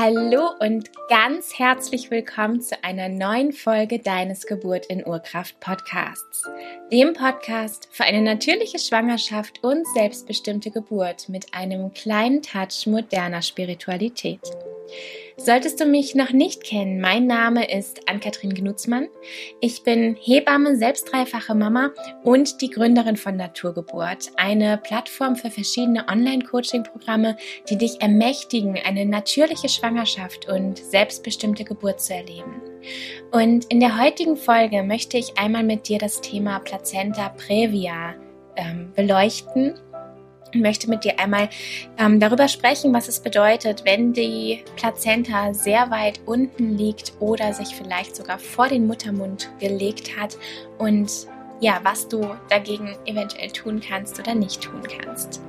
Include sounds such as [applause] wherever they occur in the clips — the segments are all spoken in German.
Hallo und ganz herzlich willkommen zu einer neuen Folge deines Geburt in Urkraft Podcasts, dem Podcast für eine natürliche Schwangerschaft und selbstbestimmte Geburt mit einem kleinen Touch moderner Spiritualität. Solltest du mich noch nicht kennen, mein Name ist Ann-Kathrin Gnutzmann. Ich bin Hebamme, selbst dreifache Mama und die Gründerin von Naturgeburt, eine Plattform für verschiedene Online-Coaching-Programme, die dich ermächtigen, eine natürliche Schwangerschaft und selbstbestimmte Geburt zu erleben. Und in der heutigen Folge möchte ich einmal mit dir das Thema Plazenta Previa ähm, beleuchten und möchte mit dir einmal ähm, darüber sprechen, was es bedeutet, wenn die Plazenta sehr weit unten liegt oder sich vielleicht sogar vor den Muttermund gelegt hat und ja, was du dagegen eventuell tun kannst oder nicht tun kannst.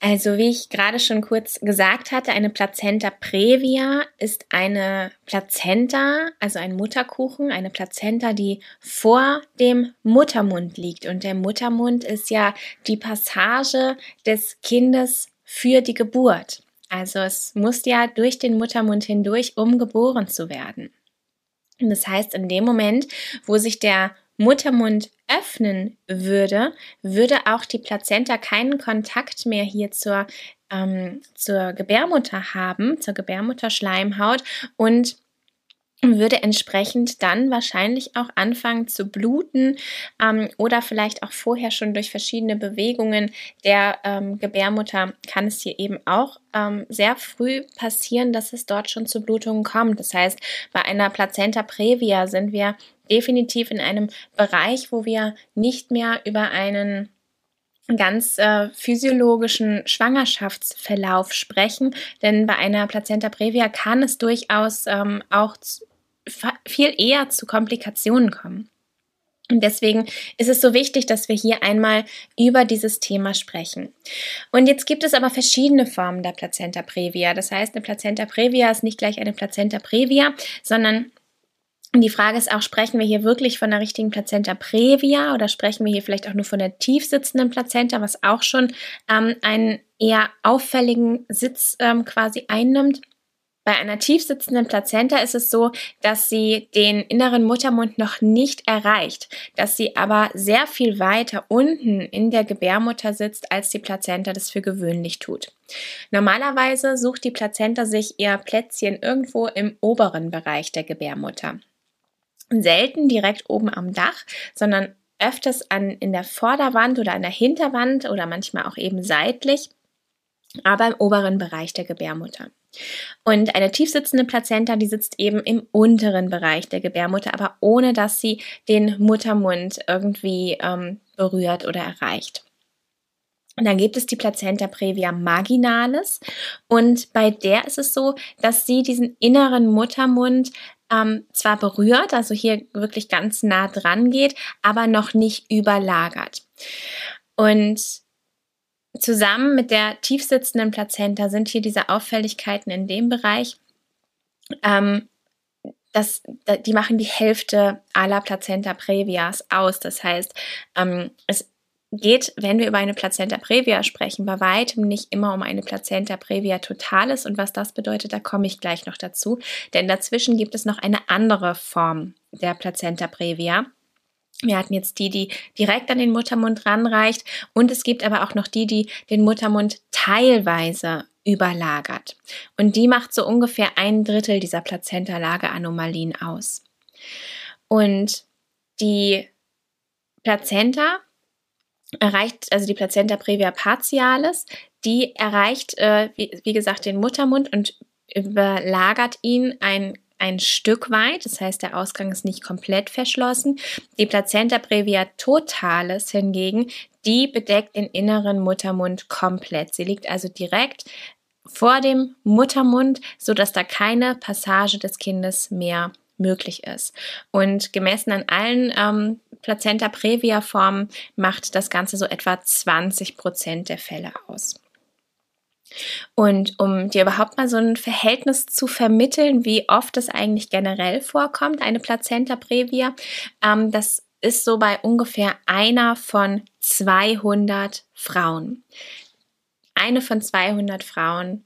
Also wie ich gerade schon kurz gesagt hatte, eine Plazenta previa ist eine Plazenta, also ein Mutterkuchen, eine Plazenta, die vor dem Muttermund liegt. Und der Muttermund ist ja die Passage des Kindes für die Geburt. Also es muss ja durch den Muttermund hindurch, um geboren zu werden. Und das heißt, in dem Moment, wo sich der Muttermund öffnen würde, würde auch die Plazenta keinen Kontakt mehr hier zur, ähm, zur Gebärmutter haben, zur Gebärmutterschleimhaut und würde entsprechend dann wahrscheinlich auch anfangen zu bluten ähm, oder vielleicht auch vorher schon durch verschiedene Bewegungen der ähm, Gebärmutter kann es hier eben auch ähm, sehr früh passieren, dass es dort schon zu Blutungen kommt. Das heißt, bei einer Plazenta previa sind wir definitiv in einem Bereich, wo wir nicht mehr über einen ganz äh, physiologischen Schwangerschaftsverlauf sprechen, denn bei einer Plazenta previa kann es durchaus ähm, auch viel eher zu Komplikationen kommen. Und deswegen ist es so wichtig, dass wir hier einmal über dieses Thema sprechen. Und jetzt gibt es aber verschiedene Formen der Plazenta previa. Das heißt, eine Plazenta previa ist nicht gleich eine Plazenta previa, sondern die Frage ist auch, sprechen wir hier wirklich von der richtigen Plazenta previa oder sprechen wir hier vielleicht auch nur von der tief sitzenden Plazenta, was auch schon ähm, einen eher auffälligen Sitz ähm, quasi einnimmt? Bei einer tief sitzenden Plazenta ist es so, dass sie den inneren Muttermund noch nicht erreicht, dass sie aber sehr viel weiter unten in der Gebärmutter sitzt, als die Plazenta das für gewöhnlich tut. Normalerweise sucht die Plazenta sich ihr Plätzchen irgendwo im oberen Bereich der Gebärmutter. Selten direkt oben am Dach, sondern öfters an, in der Vorderwand oder an der Hinterwand oder manchmal auch eben seitlich, aber im oberen Bereich der Gebärmutter. Und eine tiefsitzende Plazenta, die sitzt eben im unteren Bereich der Gebärmutter, aber ohne dass sie den Muttermund irgendwie ähm, berührt oder erreicht. Und dann gibt es die Plazenta previa marginalis und bei der ist es so, dass sie diesen inneren Muttermund ähm, zwar berührt, also hier wirklich ganz nah dran geht, aber noch nicht überlagert. Und Zusammen mit der tiefsitzenden Plazenta sind hier diese Auffälligkeiten in dem Bereich, ähm, das, die machen die Hälfte aller Plazenta Previas aus. Das heißt, ähm, es geht, wenn wir über eine Plazenta Previa sprechen, bei weitem nicht immer um eine Plazenta Previa totalis. Und was das bedeutet, da komme ich gleich noch dazu. Denn dazwischen gibt es noch eine andere Form der Plazenta Previa. Wir hatten jetzt die, die direkt an den Muttermund ranreicht und es gibt aber auch noch die, die den Muttermund teilweise überlagert. Und die macht so ungefähr ein Drittel dieser Plazenta-Lageanomalien aus. Und die Plazenta erreicht, also die Plazenta previa partialis, die erreicht, äh, wie, wie gesagt, den Muttermund und überlagert ihn ein ein Stück weit, das heißt, der Ausgang ist nicht komplett verschlossen. Die Plazenta previa totalis hingegen, die bedeckt den inneren Muttermund komplett. Sie liegt also direkt vor dem Muttermund, so dass da keine Passage des Kindes mehr möglich ist. Und gemessen an allen ähm, Plazenta previa Formen macht das Ganze so etwa 20 Prozent der Fälle aus. Und um dir überhaupt mal so ein Verhältnis zu vermitteln, wie oft es eigentlich generell vorkommt, eine Plazenta previa, ähm, das ist so bei ungefähr einer von 200 Frauen. eine von 200 Frauen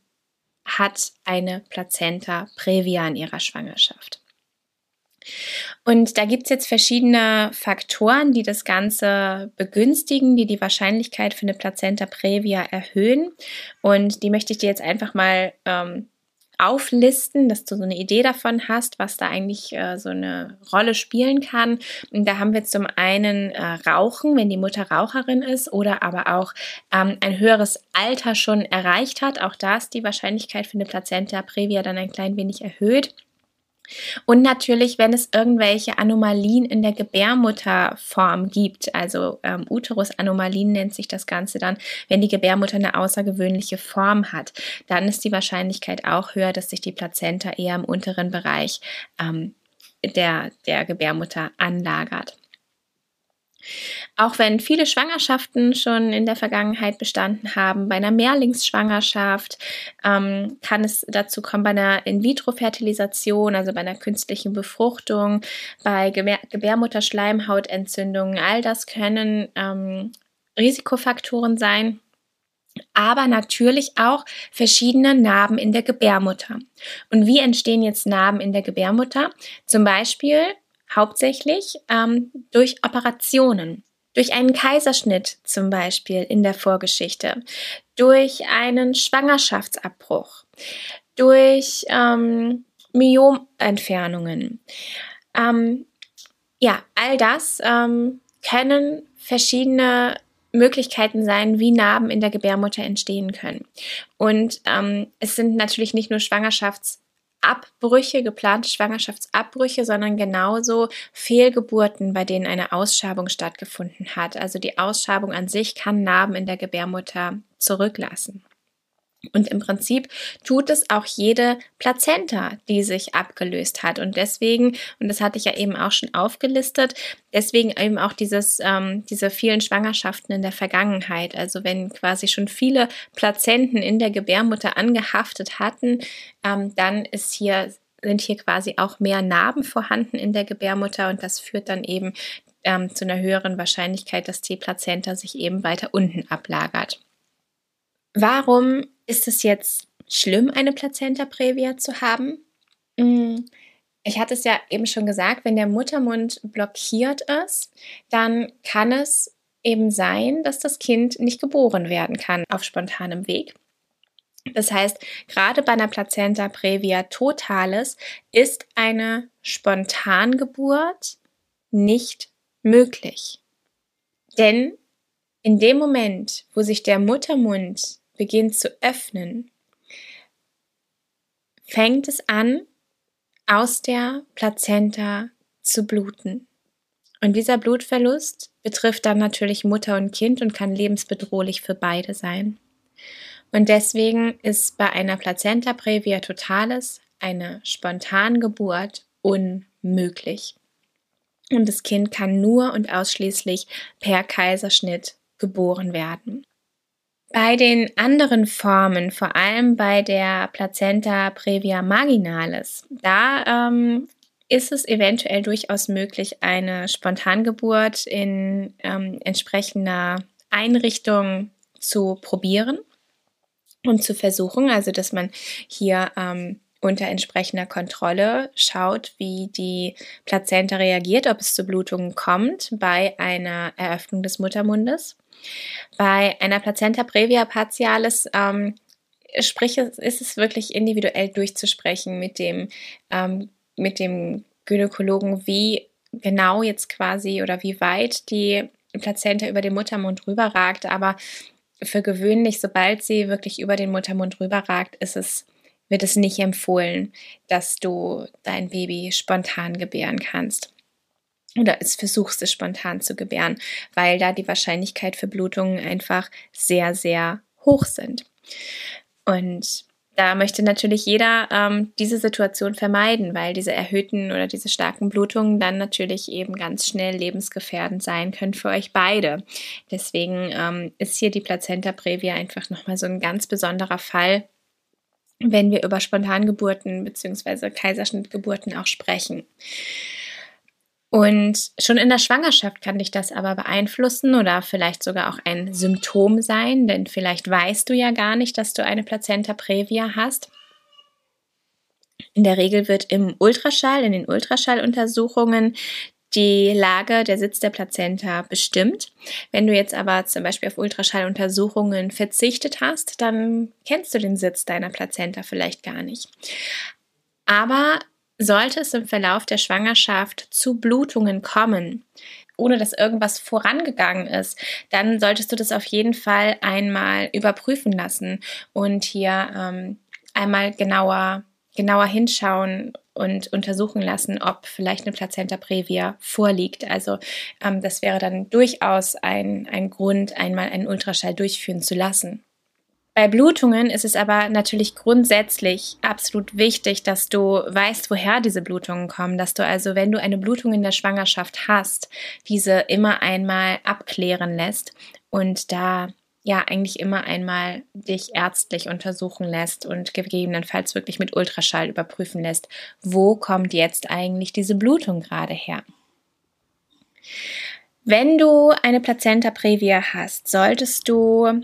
hat eine Plazenta previa in ihrer Schwangerschaft. Und da gibt es jetzt verschiedene Faktoren, die das Ganze begünstigen, die die Wahrscheinlichkeit für eine Plazenta previa erhöhen. Und die möchte ich dir jetzt einfach mal ähm, auflisten, dass du so eine Idee davon hast, was da eigentlich äh, so eine Rolle spielen kann. Und da haben wir zum einen äh, Rauchen, wenn die Mutter Raucherin ist oder aber auch ähm, ein höheres Alter schon erreicht hat. Auch da ist die Wahrscheinlichkeit für eine Plazenta previa dann ein klein wenig erhöht. Und natürlich, wenn es irgendwelche Anomalien in der Gebärmutterform gibt, also ähm, Uterusanomalien nennt sich das Ganze dann, wenn die Gebärmutter eine außergewöhnliche Form hat, dann ist die Wahrscheinlichkeit auch höher, dass sich die Plazenta eher im unteren Bereich ähm, der, der Gebärmutter anlagert. Auch wenn viele Schwangerschaften schon in der Vergangenheit bestanden haben, bei einer Mehrlingsschwangerschaft ähm, kann es dazu kommen, bei einer In-vitro-Fertilisation, also bei einer künstlichen Befruchtung, bei Gebär Gebärmutterschleimhautentzündungen, all das können ähm, Risikofaktoren sein. Aber natürlich auch verschiedene Narben in der Gebärmutter. Und wie entstehen jetzt Narben in der Gebärmutter? Zum Beispiel hauptsächlich ähm, durch Operationen, durch einen Kaiserschnitt zum Beispiel in der Vorgeschichte, durch einen Schwangerschaftsabbruch, durch ähm, Myomentfernungen. Ähm, ja, all das ähm, können verschiedene Möglichkeiten sein, wie Narben in der Gebärmutter entstehen können. Und ähm, es sind natürlich nicht nur Schwangerschafts- Abbrüche, geplante Schwangerschaftsabbrüche, sondern genauso Fehlgeburten, bei denen eine Ausschabung stattgefunden hat. Also die Ausschabung an sich kann Narben in der Gebärmutter zurücklassen. Und im Prinzip tut es auch jede Plazenta, die sich abgelöst hat. Und deswegen, und das hatte ich ja eben auch schon aufgelistet, deswegen eben auch dieses, ähm, diese vielen Schwangerschaften in der Vergangenheit. Also wenn quasi schon viele Plazenten in der Gebärmutter angehaftet hatten, ähm, dann ist hier, sind hier quasi auch mehr Narben vorhanden in der Gebärmutter und das führt dann eben ähm, zu einer höheren Wahrscheinlichkeit, dass die Plazenta sich eben weiter unten ablagert. Warum ist es jetzt schlimm, eine Plazenta previa zu haben? Mm, ich hatte es ja eben schon gesagt, wenn der Muttermund blockiert ist, dann kann es eben sein, dass das Kind nicht geboren werden kann auf spontanem Weg. Das heißt, gerade bei einer Plazenta previa totalis ist eine Spontangeburt nicht möglich. Denn in dem Moment, wo sich der Muttermund beginnt zu öffnen, fängt es an, aus der Plazenta zu bluten. Und dieser Blutverlust betrifft dann natürlich Mutter und Kind und kann lebensbedrohlich für beide sein. Und deswegen ist bei einer Plazenta previa totalis eine Spontangeburt unmöglich. Und das Kind kann nur und ausschließlich per Kaiserschnitt geboren werden. Bei den anderen Formen, vor allem bei der Plazenta previa marginalis, da ähm, ist es eventuell durchaus möglich, eine Spontangeburt in ähm, entsprechender Einrichtung zu probieren und zu versuchen. Also, dass man hier ähm, unter entsprechender Kontrolle schaut, wie die Plazenta reagiert, ob es zu Blutungen kommt bei einer Eröffnung des Muttermundes. Bei einer Plazenta previa partialis ähm, sprich, ist es wirklich individuell durchzusprechen mit dem, ähm, mit dem Gynäkologen, wie genau jetzt quasi oder wie weit die Plazenta über den Muttermund rüberragt. Aber für gewöhnlich, sobald sie wirklich über den Muttermund rüberragt, ist es, wird es nicht empfohlen, dass du dein Baby spontan gebären kannst oder es versuchst es spontan zu gebären, weil da die Wahrscheinlichkeit für Blutungen einfach sehr, sehr hoch sind. Und da möchte natürlich jeder ähm, diese Situation vermeiden, weil diese erhöhten oder diese starken Blutungen dann natürlich eben ganz schnell lebensgefährdend sein können für euch beide. Deswegen ähm, ist hier die Plazenta previa einfach nochmal so ein ganz besonderer Fall, wenn wir über Spontangeburten bzw. Kaiserschnittgeburten auch sprechen. Und schon in der Schwangerschaft kann dich das aber beeinflussen oder vielleicht sogar auch ein Symptom sein, denn vielleicht weißt du ja gar nicht, dass du eine Plazenta previa hast. In der Regel wird im Ultraschall, in den Ultraschalluntersuchungen die Lage, der Sitz der Plazenta bestimmt. Wenn du jetzt aber zum Beispiel auf Ultraschalluntersuchungen verzichtet hast, dann kennst du den Sitz deiner Plazenta vielleicht gar nicht. Aber sollte es im Verlauf der Schwangerschaft zu Blutungen kommen, ohne dass irgendwas vorangegangen ist, dann solltest du das auf jeden Fall einmal überprüfen lassen und hier ähm, einmal genauer, genauer hinschauen und untersuchen lassen, ob vielleicht eine Plazenta previa vorliegt. Also ähm, das wäre dann durchaus ein, ein Grund, einmal einen Ultraschall durchführen zu lassen. Bei Blutungen ist es aber natürlich grundsätzlich absolut wichtig, dass du weißt, woher diese Blutungen kommen, dass du also, wenn du eine Blutung in der Schwangerschaft hast, diese immer einmal abklären lässt und da ja eigentlich immer einmal dich ärztlich untersuchen lässt und gegebenenfalls wirklich mit Ultraschall überprüfen lässt, wo kommt jetzt eigentlich diese Blutung gerade her. Wenn du eine Plazenta previa hast, solltest du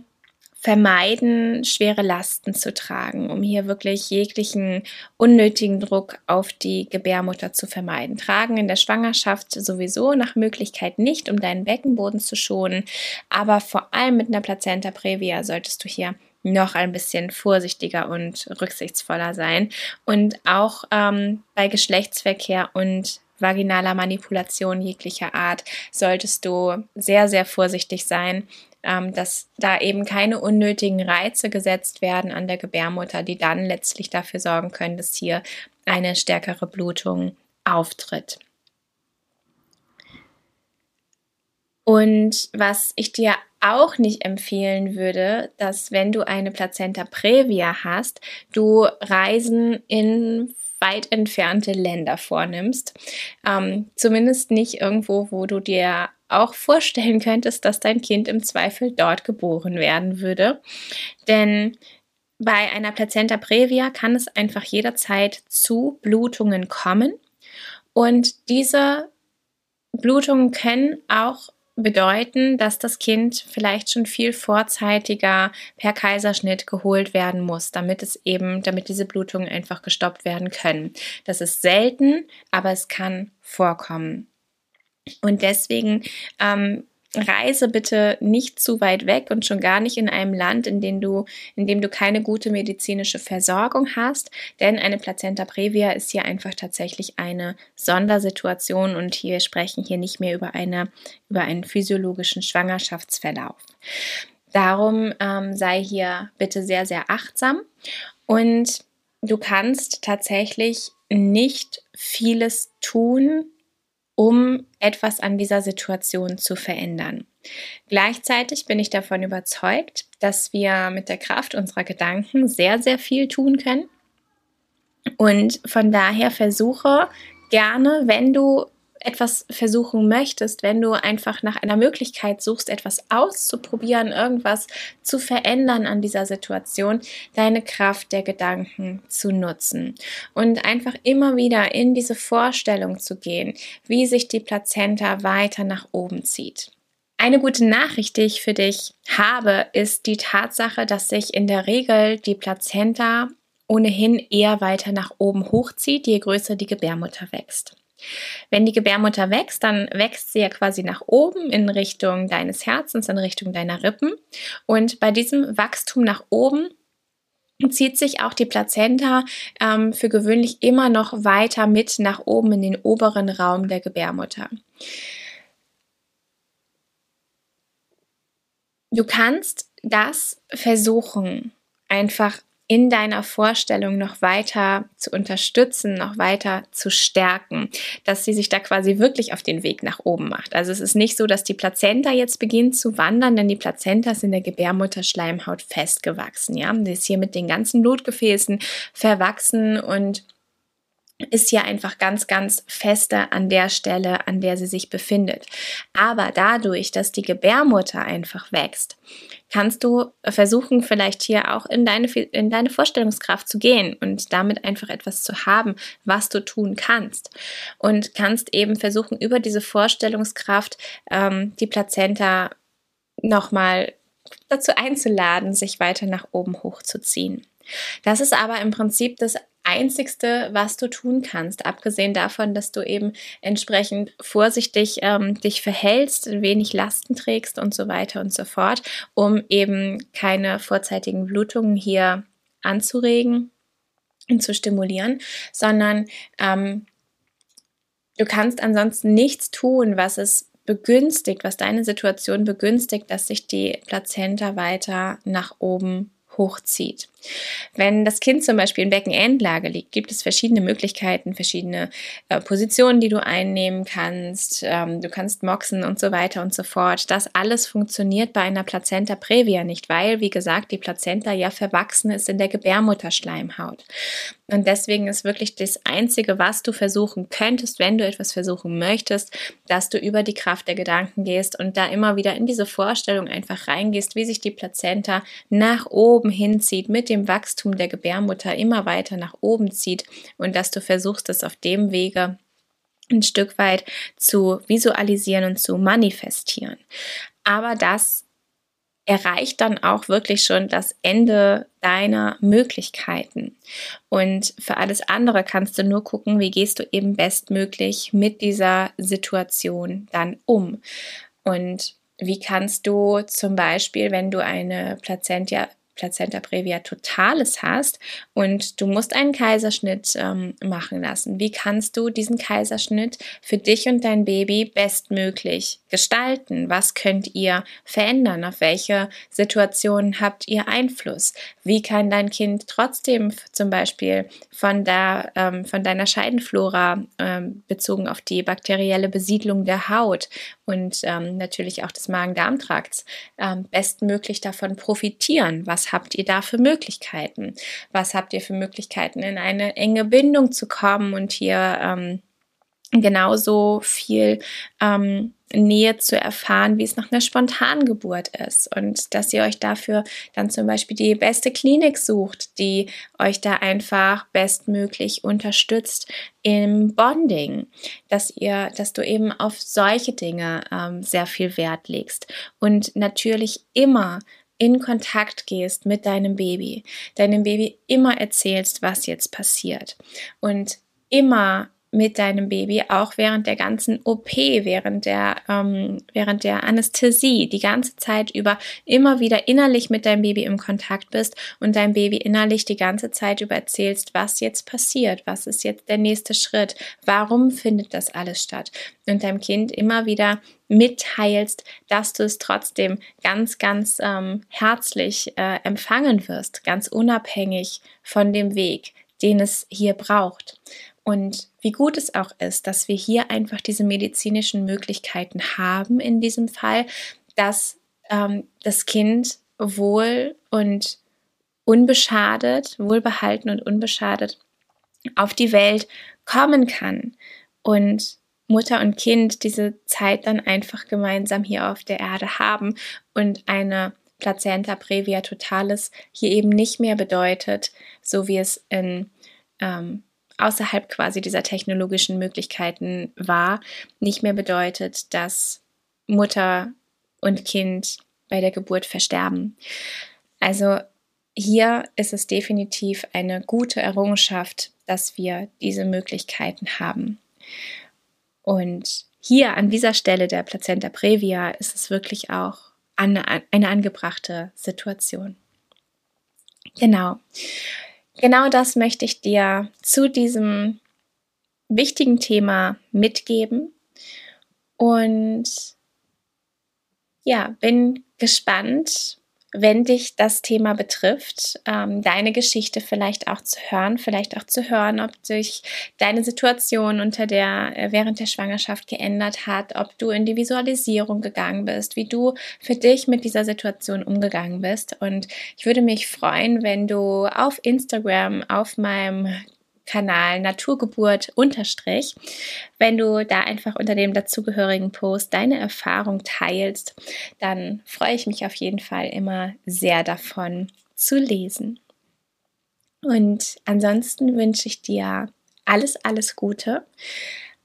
vermeiden, schwere Lasten zu tragen, um hier wirklich jeglichen unnötigen Druck auf die Gebärmutter zu vermeiden. Tragen in der Schwangerschaft sowieso nach Möglichkeit nicht, um deinen Beckenboden zu schonen, aber vor allem mit einer Plazenta previa solltest du hier noch ein bisschen vorsichtiger und rücksichtsvoller sein. Und auch ähm, bei Geschlechtsverkehr und vaginaler Manipulation jeglicher Art solltest du sehr, sehr vorsichtig sein, ähm, dass da eben keine unnötigen Reize gesetzt werden an der Gebärmutter, die dann letztlich dafür sorgen können, dass hier eine stärkere Blutung auftritt. Und was ich dir auch nicht empfehlen würde, dass wenn du eine Plazenta previa hast, du Reisen in weit entfernte Länder vornimmst. Ähm, zumindest nicht irgendwo, wo du dir auch vorstellen [laughs] könntest, dass dein Kind im Zweifel dort geboren werden würde. Denn bei einer Plazenta previa kann es einfach jederzeit zu Blutungen kommen. Und diese Blutungen können auch bedeuten, dass das Kind vielleicht schon viel vorzeitiger per Kaiserschnitt geholt werden muss, damit es eben, damit diese Blutungen einfach gestoppt werden können. Das ist selten, aber es kann vorkommen. Und deswegen ähm, reise bitte nicht zu weit weg und schon gar nicht in einem Land, in dem du, in dem du keine gute medizinische Versorgung hast, denn eine Plazenta previa ist hier einfach tatsächlich eine Sondersituation und wir sprechen hier nicht mehr über eine, über einen physiologischen Schwangerschaftsverlauf. Darum ähm, sei hier bitte sehr, sehr achtsam und du kannst tatsächlich nicht vieles tun, um etwas an dieser Situation zu verändern. Gleichzeitig bin ich davon überzeugt, dass wir mit der Kraft unserer Gedanken sehr, sehr viel tun können. Und von daher versuche gerne, wenn du etwas versuchen möchtest, wenn du einfach nach einer Möglichkeit suchst, etwas auszuprobieren, irgendwas zu verändern an dieser Situation, deine Kraft der Gedanken zu nutzen und einfach immer wieder in diese Vorstellung zu gehen, wie sich die Plazenta weiter nach oben zieht. Eine gute Nachricht, die ich für dich habe, ist die Tatsache, dass sich in der Regel die Plazenta ohnehin eher weiter nach oben hochzieht, je größer die Gebärmutter wächst. Wenn die Gebärmutter wächst, dann wächst sie ja quasi nach oben in Richtung deines Herzens, in Richtung deiner Rippen. Und bei diesem Wachstum nach oben zieht sich auch die Plazenta ähm, für gewöhnlich immer noch weiter mit nach oben in den oberen Raum der Gebärmutter. Du kannst das versuchen, einfach in deiner Vorstellung noch weiter zu unterstützen, noch weiter zu stärken, dass sie sich da quasi wirklich auf den Weg nach oben macht. Also es ist nicht so, dass die Plazenta jetzt beginnt zu wandern, denn die Plazenta ist in der Gebärmutterschleimhaut festgewachsen, ja. Die ist hier mit den ganzen Blutgefäßen verwachsen und ist hier einfach ganz, ganz feste an der Stelle, an der sie sich befindet. Aber dadurch, dass die Gebärmutter einfach wächst, kannst du versuchen, vielleicht hier auch in deine, in deine Vorstellungskraft zu gehen und damit einfach etwas zu haben, was du tun kannst. Und kannst eben versuchen, über diese Vorstellungskraft ähm, die Plazenta nochmal dazu einzuladen, sich weiter nach oben hochzuziehen. Das ist aber im Prinzip das Einzigste, was du tun kannst, abgesehen davon, dass du eben entsprechend vorsichtig ähm, dich verhältst, wenig Lasten trägst und so weiter und so fort, um eben keine vorzeitigen Blutungen hier anzuregen und zu stimulieren, sondern ähm, du kannst ansonsten nichts tun, was es begünstigt, was deine Situation begünstigt, dass sich die Plazenta weiter nach oben hochzieht. Wenn das Kind zum Beispiel in Beckenendlage liegt, gibt es verschiedene Möglichkeiten, verschiedene äh, Positionen, die du einnehmen kannst. Ähm, du kannst moxen und so weiter und so fort. Das alles funktioniert bei einer Plazenta previa nicht, weil, wie gesagt, die Plazenta ja verwachsen ist in der Gebärmutterschleimhaut. Und deswegen ist wirklich das Einzige, was du versuchen könntest, wenn du etwas versuchen möchtest, dass du über die Kraft der Gedanken gehst und da immer wieder in diese Vorstellung einfach reingehst, wie sich die Plazenta nach oben hinzieht mit dem Wachstum der Gebärmutter immer weiter nach oben zieht und dass du versuchst, es auf dem Wege ein Stück weit zu visualisieren und zu manifestieren. Aber das erreicht dann auch wirklich schon das Ende deiner Möglichkeiten. Und für alles andere kannst du nur gucken, wie gehst du eben bestmöglich mit dieser Situation dann um. Und wie kannst du zum Beispiel, wenn du eine Plazenta, Plazenta previa totales hast und du musst einen Kaiserschnitt ähm, machen lassen. Wie kannst du diesen Kaiserschnitt für dich und dein Baby bestmöglich gestalten? Was könnt ihr verändern? Auf welche Situationen habt ihr Einfluss? Wie kann dein Kind trotzdem zum Beispiel von, der, ähm, von deiner Scheidenflora ähm, bezogen auf die bakterielle Besiedlung der Haut und ähm, natürlich auch des Magen-Darm-Trakts ähm, bestmöglich davon profitieren? Was habt ihr da für Möglichkeiten? Was habt ihr für Möglichkeiten, in eine enge Bindung zu kommen und hier ähm, genauso viel ähm, Nähe zu erfahren, wie es nach einer Spontangeburt ist. Und dass ihr euch dafür dann zum Beispiel die beste Klinik sucht, die euch da einfach bestmöglich unterstützt im Bonding, dass ihr, dass du eben auf solche Dinge ähm, sehr viel Wert legst. Und natürlich immer in Kontakt gehst mit deinem Baby, deinem Baby immer erzählst, was jetzt passiert. Und immer mit deinem Baby, auch während der ganzen OP, während der, ähm, während der Anästhesie, die ganze Zeit über immer wieder innerlich mit deinem Baby im Kontakt bist und dein Baby innerlich die ganze Zeit über erzählst, was jetzt passiert, was ist jetzt der nächste Schritt, warum findet das alles statt und deinem Kind immer wieder mitteilst, dass du es trotzdem ganz, ganz ähm, herzlich äh, empfangen wirst, ganz unabhängig von dem Weg, den es hier braucht. Und wie gut es auch ist, dass wir hier einfach diese medizinischen Möglichkeiten haben in diesem Fall, dass ähm, das Kind wohl und unbeschadet, wohlbehalten und unbeschadet auf die Welt kommen kann und Mutter und Kind diese Zeit dann einfach gemeinsam hier auf der Erde haben und eine Plazenta previa totalis hier eben nicht mehr bedeutet, so wie es in ähm, außerhalb quasi dieser technologischen Möglichkeiten war, nicht mehr bedeutet, dass Mutter und Kind bei der Geburt versterben. Also hier ist es definitiv eine gute Errungenschaft, dass wir diese Möglichkeiten haben. Und hier an dieser Stelle der Plazenta previa ist es wirklich auch eine, eine angebrachte Situation. Genau. Genau das möchte ich dir zu diesem wichtigen Thema mitgeben. Und ja, bin gespannt, wenn dich das Thema betrifft, ähm, deine Geschichte vielleicht auch zu hören, vielleicht auch zu hören, ob sich deine Situation unter der, äh, während der Schwangerschaft geändert hat, ob du in die Visualisierung gegangen bist, wie du für dich mit dieser Situation umgegangen bist. Und ich würde mich freuen, wenn du auf Instagram, auf meinem Kanal Naturgeburt unterstrich. Wenn du da einfach unter dem dazugehörigen Post deine Erfahrung teilst, dann freue ich mich auf jeden Fall immer sehr davon zu lesen. Und ansonsten wünsche ich dir alles, alles Gute,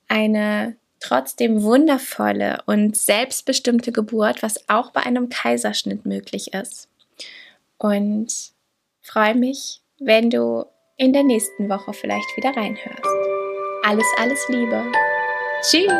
eine trotzdem wundervolle und selbstbestimmte Geburt, was auch bei einem Kaiserschnitt möglich ist. Und freue mich, wenn du in der nächsten Woche vielleicht wieder reinhörst. Alles, alles Liebe. Tschüss.